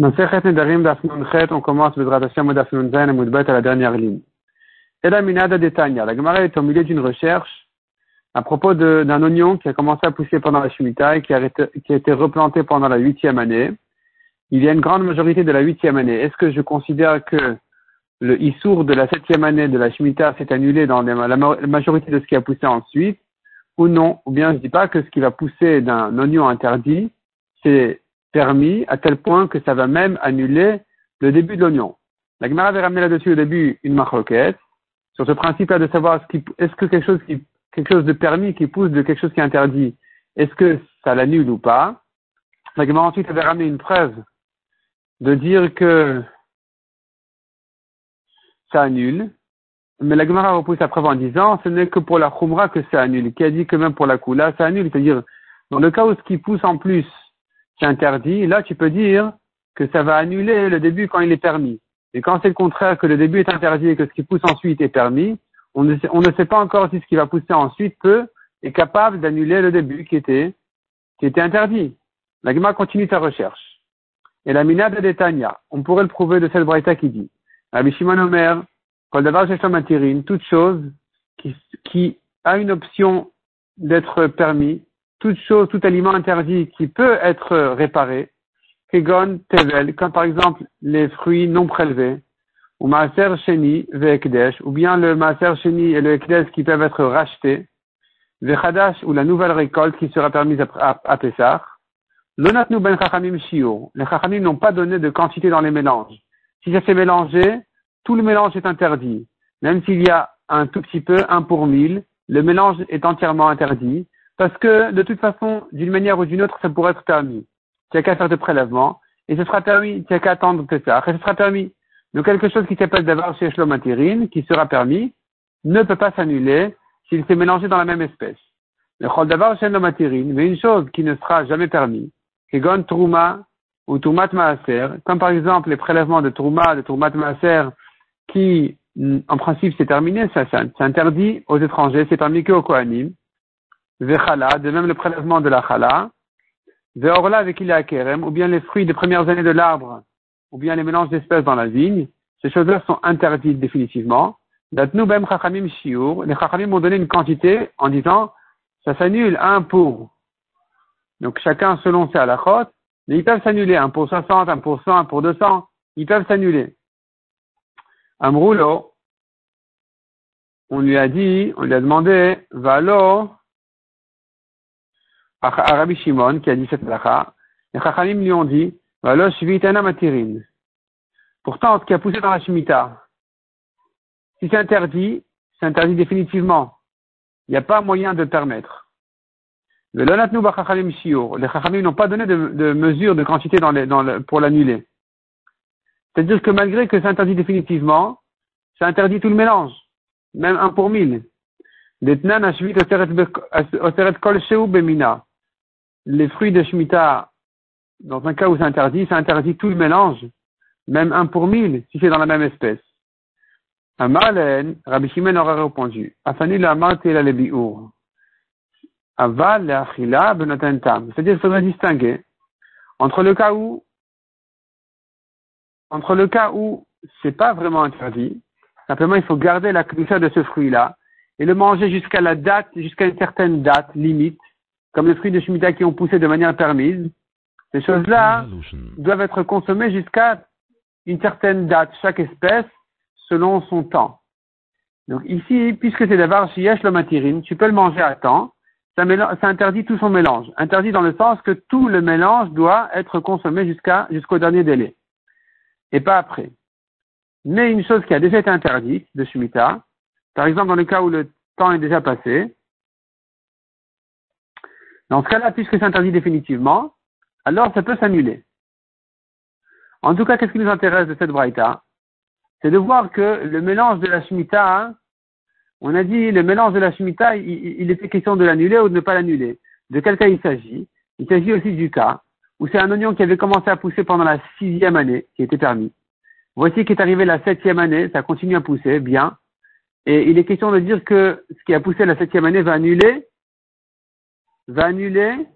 On commence à la dernière ligne. Et la Minada Detanya. La Gemara est au milieu d'une recherche à propos d'un oignon qui a commencé à pousser pendant la Shemitah et qui a, été replanté pendant la huitième année. Il y a une grande majorité de la huitième année. Est-ce que je considère que le Issour de la septième année de la Shemitah s'est annulé dans la majorité de ce qui a poussé ensuite ou non? Ou bien je dis pas que ce qui va pousser d'un oignon interdit, c'est permis à tel point que ça va même annuler le début de l'oignon. La Gemara avait ramené là-dessus au début une marroquette sur ce principe-là de savoir est-ce que quelque chose, quelque chose de permis qui pousse de quelque chose qui est interdit, est-ce que ça l'annule ou pas? La Gemara ensuite avait ramené une preuve de dire que ça annule, mais la Gemara repousse la preuve en disant ce n'est que pour la Khumra que ça annule, qui a dit que même pour la Kula ça annule, c'est-à-dire dans le cas où ce qui pousse en plus c'est interdit, là tu peux dire que ça va annuler le début quand il est permis. Et quand c'est le contraire, que le début est interdit et que ce qui pousse ensuite est permis, on ne sait, pas encore si ce qui va pousser ensuite peut, est capable d'annuler le début qui était, qui était interdit. La continue sa recherche. Et la mina de Tanya, on pourrait le prouver de cette braïta qui dit, Rabbi Shimon Omer, toute chose qui, qui a une option d'être permis, toute chose, tout aliment interdit qui peut être réparé, kegon tevel, comme par exemple les fruits non prélevés, ou maaser sheni ve'ekdesh, ou bien le maaser sheni et le ekdesh qui peuvent être rachetés, ve'chadash, ou la nouvelle récolte qui sera permise à, à, Pessah, l'onatnu ben chachamim shiur. Les chachamim n'ont pas donné de quantité dans les mélanges. Si ça s'est mélangé, tout le mélange est interdit. Même s'il y a un tout petit peu, un pour mille, le mélange est entièrement interdit. Parce que, de toute façon, d'une manière ou d'une autre, ça pourrait être permis. Tu n'as qu'à faire de prélèvement, et ce sera permis. Tu n'as qu'à attendre que ça, et ce sera permis. Donc, quelque chose qui s'appelle d'avoir chez Shlomatirine, qui sera permis, ne peut pas s'annuler s'il s'est mélangé dans la même espèce. Le chol d'avoir chez mais une chose qui ne sera jamais permis, gon Trouma ou Troumat Maaser, comme par exemple les prélèvements de Trouma, de Troumat Maaser, qui, en principe, c'est terminé, ça, c'est interdit aux étrangers, c'est permis qu'aux Kohanim, Vechala, de même le prélèvement de la chala, Veorla avec il kerem, ou bien les fruits des premières années de l'arbre, ou bien les mélanges d'espèces dans la vigne, ces choses-là sont interdites définitivement. Datnu bem chachamim shiur, les chachamim ont donné une quantité en disant, ça s'annule un pour. Donc chacun selon ses halachot, mais ils peuvent s'annuler, un pour 60, un pour 100, un pour 200, ils peuvent s'annuler. Amroulo, on lui a dit, on lui a demandé, valo, Rabbi Shimon, qui a dit cette halakha, les Chachamim lui ont dit, matirin. Pourtant, ce qui a poussé dans la Shemitah, si c'est interdit, c'est interdit définitivement. Il n'y a pas moyen de permettre. Les Chachamim n'ont pas donné de, de mesure de quantité dans les, dans le, pour l'annuler. C'est-à-dire que malgré que c'est interdit définitivement, ça interdit tout le mélange, même un pour mille. Les fruits de Shemitah, dans un cas où c'est interdit, ça interdit tout le mélange, même un pour mille, si c'est dans la même espèce. Amalen, Rabbi Shimon aurait répondu, Afani la la lebi'ur. Aval la achila benatentam. C'est-à-dire qu'il faudrait distinguer entre le cas où entre le cas où c'est pas vraiment interdit, simplement il faut garder la clôture de ce fruit-là et le manger jusqu'à la date, jusqu'à une certaine date limite, comme les fruits de Shemitah qui ont poussé de manière permise. Ces choses-là doivent être consommées jusqu'à une certaine date, chaque espèce, selon son temps. Donc ici, puisque c'est d'abord shiyesh le matirine, tu peux le manger à temps, ça, ça, interdit tout son mélange. Interdit dans le sens que tout le mélange doit être consommé jusqu'à jusqu'au dernier délai et pas après. Mais une chose qui a déjà été interdite de Shemitah, par exemple dans le cas où le temps est déjà passé, dans ce cas-là, puisque c'est interdit définitivement, alors ça peut s'annuler. En tout cas, qu'est-ce qui nous intéresse de cette braïta? C'est de voir que le mélange de la Shemitah, on a dit le mélange de la Shemitah, il, il était question de l'annuler ou de ne pas l'annuler. De quel cas il s'agit? Il s'agit aussi du cas où c'est un oignon qui avait commencé à pousser pendant la sixième année, qui était permis. Voici qu'est arrivé la septième année, ça continue à pousser, bien. Et il est question de dire que ce qui a poussé la septième année va annuler, va annuler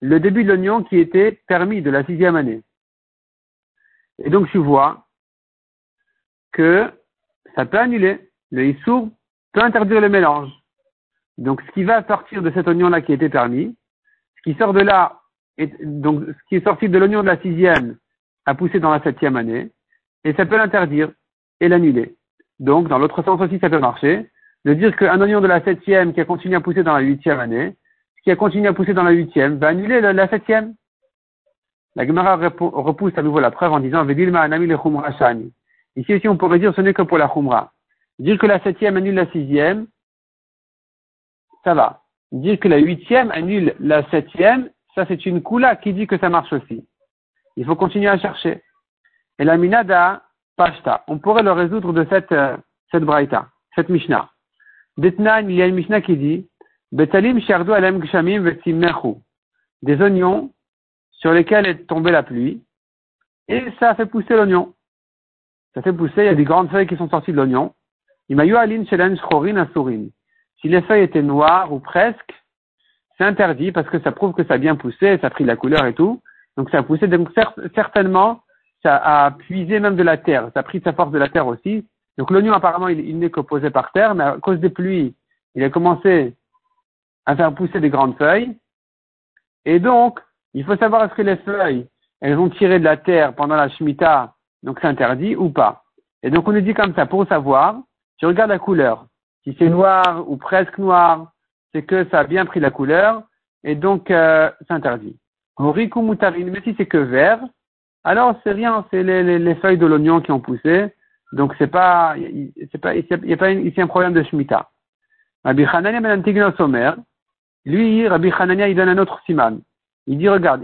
le début de l'oignon qui était permis de la sixième année. Et donc tu vois que ça peut annuler. Le issour peut interdire le mélange. Donc ce qui va sortir de cet oignon-là qui était permis, ce qui sort de là, donc ce qui est sorti de l'oignon de la sixième a poussé dans la septième année, et ça peut l'interdire et l'annuler. Donc dans l'autre sens aussi ça peut marcher, de dire qu'un oignon de la septième qui a continué à pousser dans la huitième année, qui a continué à pousser dans la huitième, va annuler la, septième. La Gemara repousse à nouveau la preuve en disant Ici aussi, on pourrait dire ce n'est que pour la Khumra. Dire que la septième annule la sixième, ça va. Dire que la huitième annule la septième, ça c'est une Kula qui dit que ça marche aussi. Il faut continuer à chercher. Et la Minada Pashta, on pourrait le résoudre de cette, euh, cette Braïta, cette Mishnah. Detnan, il y a une Mishnah qui dit Betalim shardu alem gshamim Des oignons sur lesquels est tombée la pluie, et ça a fait pousser l'oignon. Ça fait pousser, il y a des grandes feuilles qui sont sorties de l'oignon. Si les feuilles étaient noires ou presque, c'est interdit parce que ça prouve que ça a bien poussé, ça a pris la couleur et tout. Donc ça a poussé, donc certainement, ça a puisé même de la terre, ça a pris sa force de la terre aussi. Donc l'oignon apparemment il, n'est que posé par terre, mais à cause des pluies, il a commencé à faire pousser des grandes feuilles. Et donc, il faut savoir est-ce que les feuilles, elles ont tiré de la terre pendant la Shemitah, donc c'est interdit ou pas. Et donc on nous dit comme ça, pour savoir, tu regardes la couleur. Si c'est noir ou presque noir, c'est que ça a bien pris la couleur, et donc euh, c'est interdit. Moutarine, mais si c'est que vert, alors c'est rien, c'est les, les, feuilles de l'oignon qui ont poussé, donc c'est pas, c'est pas, il n'y a pas ici un problème de Shemitah. Ben Somer, lui, Rabbi Hanania, il donne un autre siman. Il dit, regarde,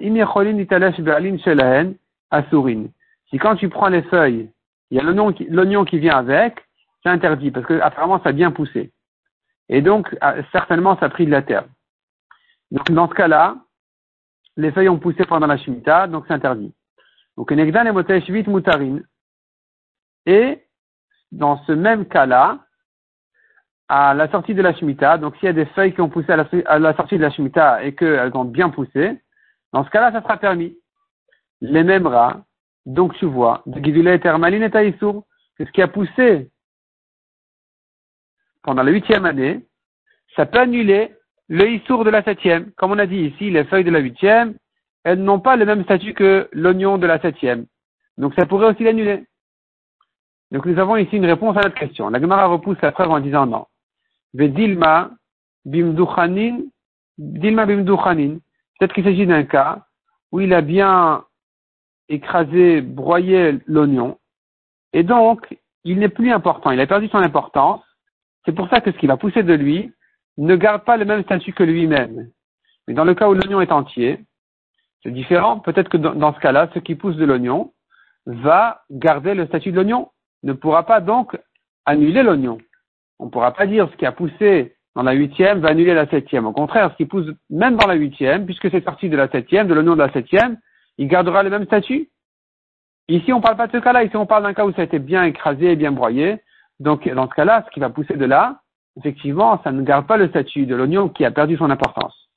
si quand tu prends les feuilles, il y a l'oignon qui, vient avec, c'est interdit, parce que apparemment ça a bien poussé. Et donc, ah, certainement, ça a pris de la terre. Donc, dans ce cas-là, les feuilles ont poussé pendant la Shemitah, donc c'est interdit. Donc, et mutarin. Et, dans ce même cas-là, à la sortie de la Shemitah, donc s'il y a des feuilles qui ont poussé à la, sortie de la Shemitah et qu'elles ont bien poussé, dans ce cas-là, ça sera permis. Les mêmes rats, donc tu vois, de Gidulet Termaline et Taïsour, c'est ce qui a poussé pendant la huitième année, ça peut annuler le Issour de la septième. Comme on a dit ici, les feuilles de la huitième, elles n'ont pas le même statut que l'oignon de la septième. Donc ça pourrait aussi l'annuler. Donc nous avons ici une réponse à notre question. La Gemara repousse la preuve en disant non. Vedilma bimduchanin, dilma bimduchanin. Peut-être qu'il s'agit d'un cas où il a bien écrasé, broyé l'oignon, et donc il n'est plus important, il a perdu son importance. C'est pour ça que ce qui va pousser de lui ne garde pas le même statut que lui-même. Mais dans le cas où l'oignon est entier, c'est différent. Peut-être que dans, ce cas-là, ce qui pousse de l'oignon va garder le statut de l'oignon, ne pourra pas donc annuler l'oignon. On ne pourra pas dire ce qui a poussé dans la huitième va annuler la septième. Au contraire, ce qui pousse même dans la huitième, puisque c'est sorti de la septième, de l'oignon de la septième, il gardera le même statut. Ici, on ne parle pas de ce cas-là. Ici, on parle d'un cas où ça a été bien écrasé et bien broyé. Donc, dans ce cas-là, ce qui va pousser de là, effectivement, ça ne garde pas le statut de l'oignon qui a perdu son importance.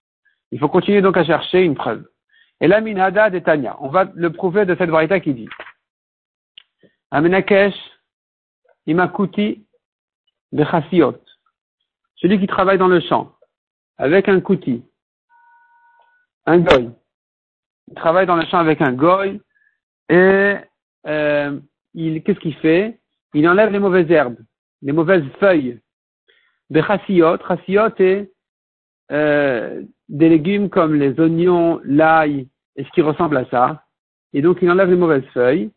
Il faut continuer donc à chercher une preuve. Et la minhada de Tanya, on va le prouver de cette variété qui dit Amenakesh, Imakuti, Bechasiot celui qui travaille dans le champ, avec un kouti, un goy. Il travaille dans le champ avec un goy et euh, il, qu'est-ce qu'il fait? Il enlève les mauvaises herbes, les mauvaises feuilles. Des chassiot, chassiot est euh, des légumes comme les oignons, l'ail et ce qui ressemble à ça. Et donc il enlève les mauvaises feuilles.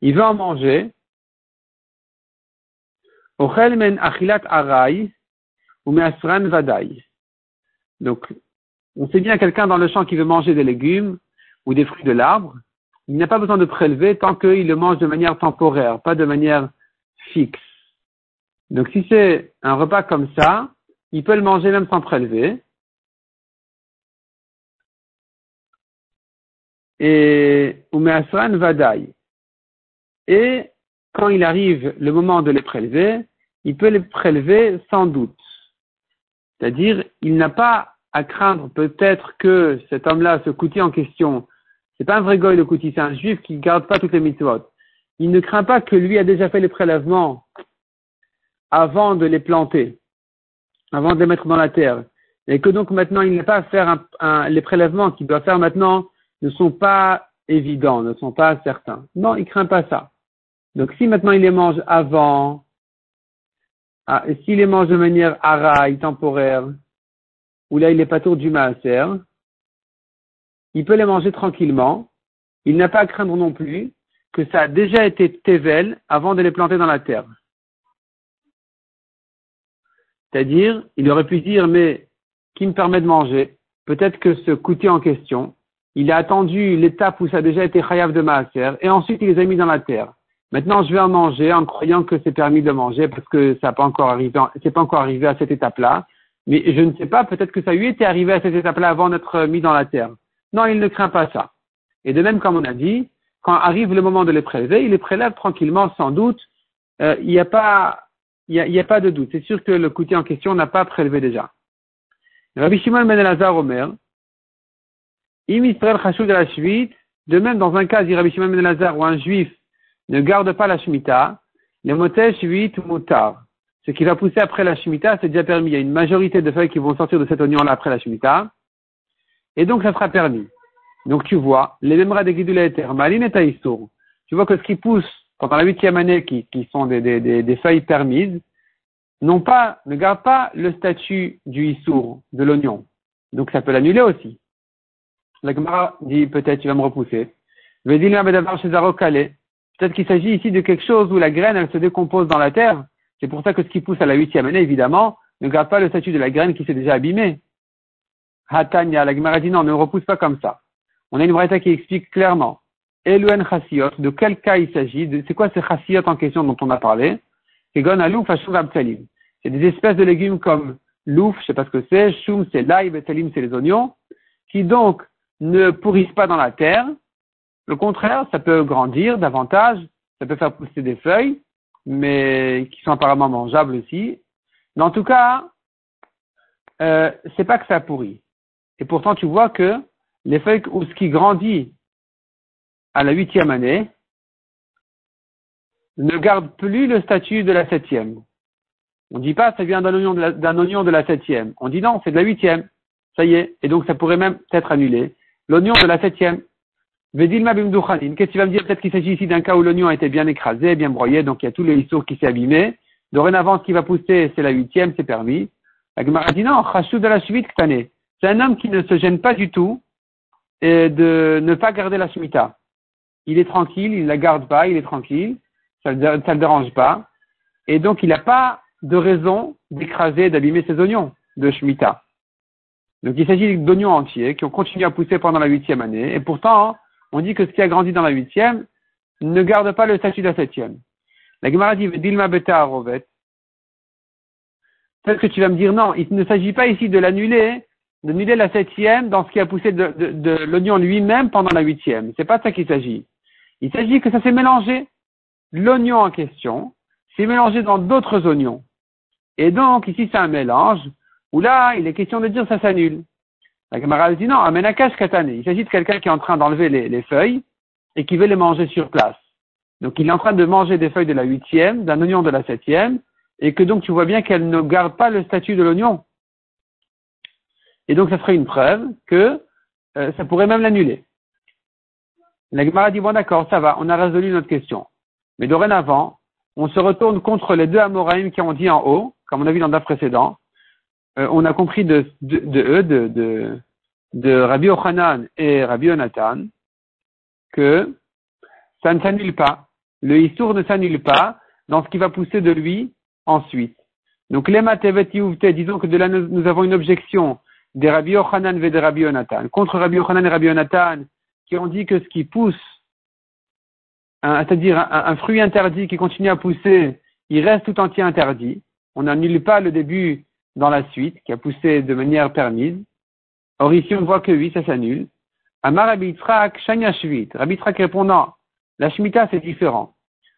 Il veut en manger achilat aray ou Donc, on sait bien quelqu'un dans le champ qui veut manger des légumes ou des fruits de l'arbre, il n'a pas besoin de prélever tant qu'il le mange de manière temporaire, pas de manière fixe. Donc, si c'est un repas comme ça, il peut le manger même sans prélever. Et umeasran vadai. Et quand il arrive le moment de les prélever, il peut les prélever sans doute. C'est-à-dire, il n'a pas à craindre peut-être que cet homme-là, ce coutier en question, C'est pas un vrai goy le Kouti, c'est un juif qui garde pas toutes les mitzvot. Il ne craint pas que lui a déjà fait les prélèvements avant de les planter, avant de les mettre dans la terre. Et que donc maintenant il n'a pas à faire un, les prélèvements qu'il doit faire maintenant ne sont pas évidents, ne sont pas certains. Non, il craint pas ça. Donc si maintenant il les mange avant, ah, s'il les mange de manière araille, temporaire, ou là il est pas tour du maaser, il peut les manger tranquillement. Il n'a pas à craindre non plus que ça a déjà été tevel avant de les planter dans la terre. C'est-à-dire, il aurait pu dire, mais qui me permet de manger? Peut-être que ce coûtier en question, il a attendu l'étape où ça a déjà été chayav de maaser, et ensuite il les a mis dans la terre. Maintenant, je vais en manger en croyant que c'est permis de manger parce que ça n'a pas encore arrivé, c'est pas encore arrivé à cette étape-là. Mais je ne sais pas, peut-être que ça lui était arrivé à cette étape-là avant d'être mis dans la terre. Non, il ne craint pas ça. Et de même, comme on a dit, quand arrive le moment de les prélever, il les prélève tranquillement, sans doute. Euh, il n'y a pas, il a, pas de doute. C'est sûr que le coutier en question n'a pas prélevé déjà. Rabbi Shimon ben Elazar Omer, Im Israël de la suite, de même dans un cas, dit Rabbi Shimon ben Elazar, où un juif ne garde pas la Shemitah, les motèches 8 moutard. Ce qui va pousser après la Shemitah, c'est déjà permis. Il y a une majorité de feuilles qui vont sortir de cet oignon-là après la Shemitah. Et donc, ça sera permis. Donc, tu vois, les mêmes de Guidula et Maline et Taïsour. Tu vois que ce qui pousse pendant la huitième année, qui, sont des, des, feuilles permises, non pas, ne garde pas le statut du Issour, de l'oignon. Donc, ça peut l'annuler aussi. La Gemara dit, peut-être, tu vas me repousser. Peut-être qu'il s'agit ici de quelque chose où la graine, elle se décompose dans la terre. C'est pour ça que ce qui pousse à la huitième année, évidemment, ne garde pas le statut de la graine qui s'est déjà abîmée. Hatanya, la Gemara dit non, ne repousse pas comme ça. On a une braïta qui explique clairement. Eluen chassiot, de quel cas il s'agit, c'est quoi ces chassiot en question dont on a parlé? C'est C'est des espèces de légumes comme louf, je sais pas ce que c'est, choum, c'est l'ail, betsalim, c'est les oignons, qui donc ne pourrissent pas dans la terre, le contraire, ça peut grandir davantage, ça peut faire pousser des feuilles, mais qui sont apparemment mangeables aussi. Mais en tout cas, euh, c'est pas que ça pourrit. Et pourtant, tu vois que les feuilles ou ce qui grandit à la huitième année ne garde plus le statut de la septième. On ne dit pas ça vient d'un oignon, d'un oignon de la septième. On dit non, c'est de la huitième. Ça y est. Et donc ça pourrait même être annulé. L'oignon de la septième. Qu'est-ce que tu vas me dire? Peut-être qu'il s'agit ici d'un cas où l'oignon a été bien écrasé, bien broyé, donc il y a tout le histoire qui s'est abîmé. Dorénavant, ce qui va pousser, c'est la huitième, c'est permis. La Gemara dit non, de la suite C'est un homme qui ne se gêne pas du tout de ne pas garder la Shemitah. Il est tranquille, il ne la garde pas, il est tranquille, ça ne le dérange pas. Et donc, il n'a pas de raison d'écraser, d'abîmer ses oignons de Shemitah. Donc, il s'agit d'oignons entiers qui ont continué à pousser pendant la huitième année. Et pourtant, on dit que ce qui a grandi dans la huitième ne garde pas le statut de la septième. La Gemara dit Dilma Beta Rovet. Peut-être que tu vas me dire non, il ne s'agit pas ici de l'annuler, d'annuler la septième dans ce qui a poussé de, l'oignon lui-même pendant la huitième. C'est pas de ça qu'il s'agit. Il s'agit que ça s'est mélangé. L'oignon en question s'est mélangé dans d'autres oignons. Et donc, ici, c'est un mélange où là, il est question de dire ça s'annule. La camarade dit non, amenakash katane. Il s'agit de quelqu'un qui est en train d'enlever les, feuilles et qui veut les manger sur place. Donc il est en train de manger des feuilles de la huitième, d'un oignon de la septième, et que donc tu vois bien qu'elle ne garde pas le statut de l'oignon. Et donc ça serait une preuve que euh, ça pourrait même l'annuler. La Gemara dit bon d'accord, ça va, on a résolu notre question. Mais dorénavant, on se retourne contre les deux Amoraïm qui ont dit en haut, comme on a vu dans le précédent, euh, on a compris de, eux, de, de, Rabbi Ochanan et Rabbi Onatan, que ça ne s'annule pas. Le Issour ne s'annule pas dans ce qui va pousser de lui ensuite. Donc, les disons que de là nous, avons une objection des Rabbi Ochanan et des Rabbi Onatan. Contre Rabbi Ochanan et Rabbi Onatan, qui ont dit que ce qui pousse, c'est-à-dire un, fruit interdit qui continue à pousser, il reste tout entier interdit. On n'annule pas le début dans la suite, qui a poussé de manière permise. Or ici, on voit que oui, ça s'annule. Amar Rabbi Shanya Shvit. Rabbi répond non, la Shemitah c'est différent.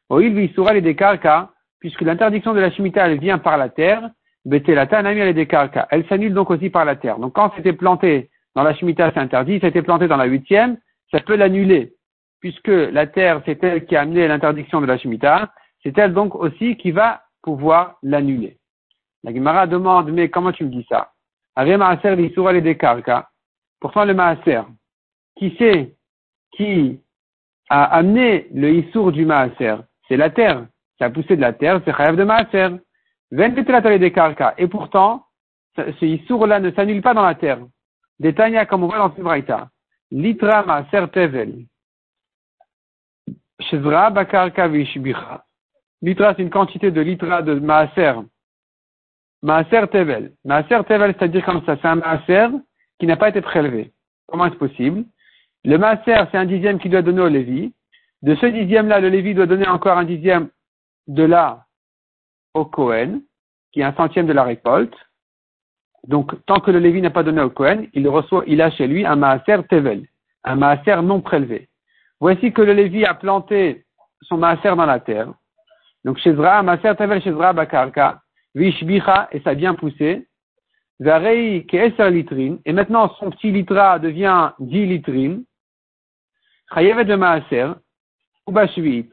Oil Visura les Dekarka, puisque l'interdiction de la Shemitah elle vient par la terre, Betelata Nami les Dekarka. Elle s'annule donc aussi par la terre. Donc quand c'était planté dans la Shemitah c'est interdit, c'était planté dans la huitième, ça peut l'annuler, puisque la terre, c'est elle qui a amené l'interdiction de la Shemitah, c'est elle donc aussi qui va pouvoir l'annuler. La Gemara demande, mais comment tu me dis ça? Pourtant, le Maaser, qui c'est qui a amené le Issour du Maaser? C'est la terre. Ça a poussé de la terre, c'est Chayav de Maaser. Et pourtant, ce Issour-là ne s'annule pas dans la terre. Détania, comme on voit dans Braïta. Litra Maaser Tevel. Shezra Bakarka Vishbicha. Litra, c'est une quantité de litra de Maaser. Maaser Tevel. Maaser Tevel, c'est-à-dire comme ça, c'est un Maaser qui n'a pas été prélevé. Comment est-ce possible? Le Maaser, c'est un dixième qui doit donner au Lévi. De ce dixième-là, le Lévi doit donner encore un dixième de là au Cohen, qui est un centième de la récolte. Donc, tant que le Lévi n'a pas donné au Cohen, il reçoit, il a chez lui un Maaser Tevel, un Maaser non prélevé. Voici que le Lévi a planté son Maaser dans la terre. Donc, Shezra, Maaser Tevel Shezra Bakarka, Vishbicha, et ça a bien poussé. Varei Keser litrine, et maintenant son petit litra devient 10 litrines. Chayevet de Maaser, Ubashvit.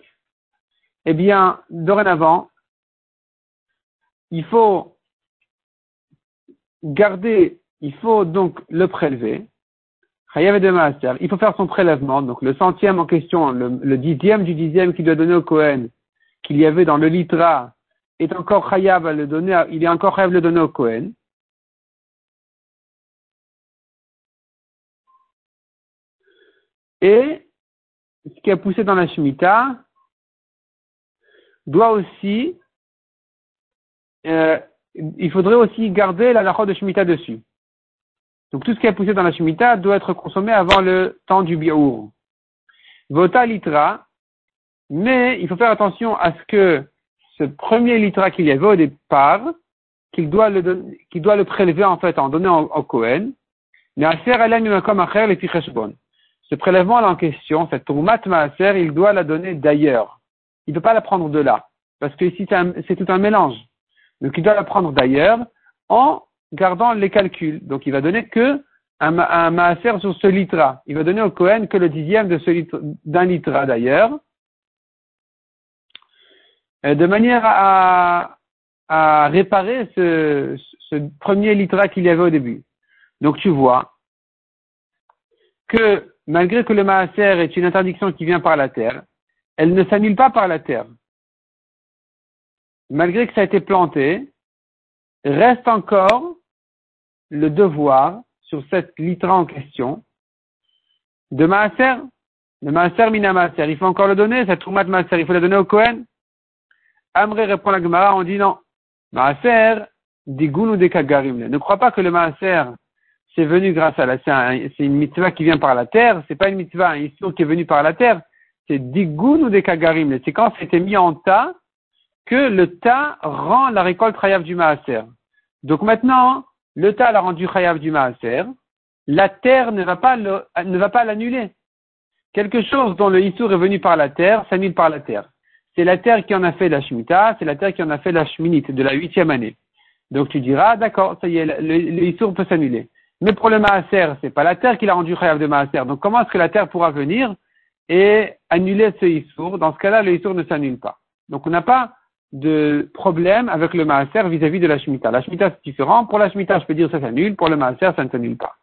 Eh bien, dorénavant, il faut garder, il faut donc le prélever. de Il faut faire son prélèvement, donc le centième en question, le, dixième du dixième qu'il doit donner au Cohen, qu'il y avait dans le litra, est encore chayav à le donner, il est encore chayav le donner au Cohen. Et ce qui a poussé dans la Shemitah doit aussi euh, il faudrait aussi garder la lacha de Shemitah dessus. Donc tout ce qui est poussé dans la Shemitah doit être consommé avant le temps du Biour. Vota litra, mais il faut faire attention à ce que ce premier litra qu'il y avait au départ, qu'il doit le, qu'il doit le prélever en fait en donnant au, comme Ce prélèvement en question, cette tourmat maaser, il doit la donner d'ailleurs. Il ne peut pas la prendre de là. Parce que ici, c'est tout un mélange. Donc il doit la prendre d'ailleurs en gardant les calculs. Donc il va donner que un, un maaser sur ce litra. Il va donner au Cohen que le dixième de ce d'un litra d'ailleurs. De manière à, réparer ce, premier litra qu'il y avait au début. Donc tu vois que malgré que le maaser est une interdiction qui vient par la terre, elle ne s'annule pas par la terre malgré que ça a été planté, reste encore le devoir sur cette litra en question de maaser, de maaser mina maaser. Il faut encore le donner, cette troumat maaser, il faut le donner au Kohen. Amré répond la Gemara, dit non. Maaser, digoun ou des kagarim. Ne crois pas que le maaser, c'est venu grâce à la, c'est une mitzvah qui vient par la terre, c'est pas une mitzvah, un histoire qui est venu par la terre, c'est digoun ou des kagarim. C'est quand c'était mis en tas, que le tas rend la récolte chayav du maaser. Donc maintenant, le tas l'a rendu chayav du maaser, la terre ne va pas ne va pas l'annuler. Quelque chose dont le issour est venu par la terre s'annule par la terre. C'est la terre qui en a fait la Shemitah, c'est la terre qui en a fait la Sheminite de la huitième année. Donc tu diras, d'accord, ça y est, le, peut s'annuler. Mais pour le Maaser, c'est pas la terre qui l'a rendu chayav de Maaser. Donc comment est-ce que la terre pourra venir et annuler ce Issour? Dans ce cas-là, le Issour ne s'annule pas. Donc on n'a pas de problème avec le maaser vis-à-vis de la Shemitah. La Shemitah, c'est différent. Pour la Shemitah, je peux dire ça s'annule. Pour le maaser, ça ne s'annule pas.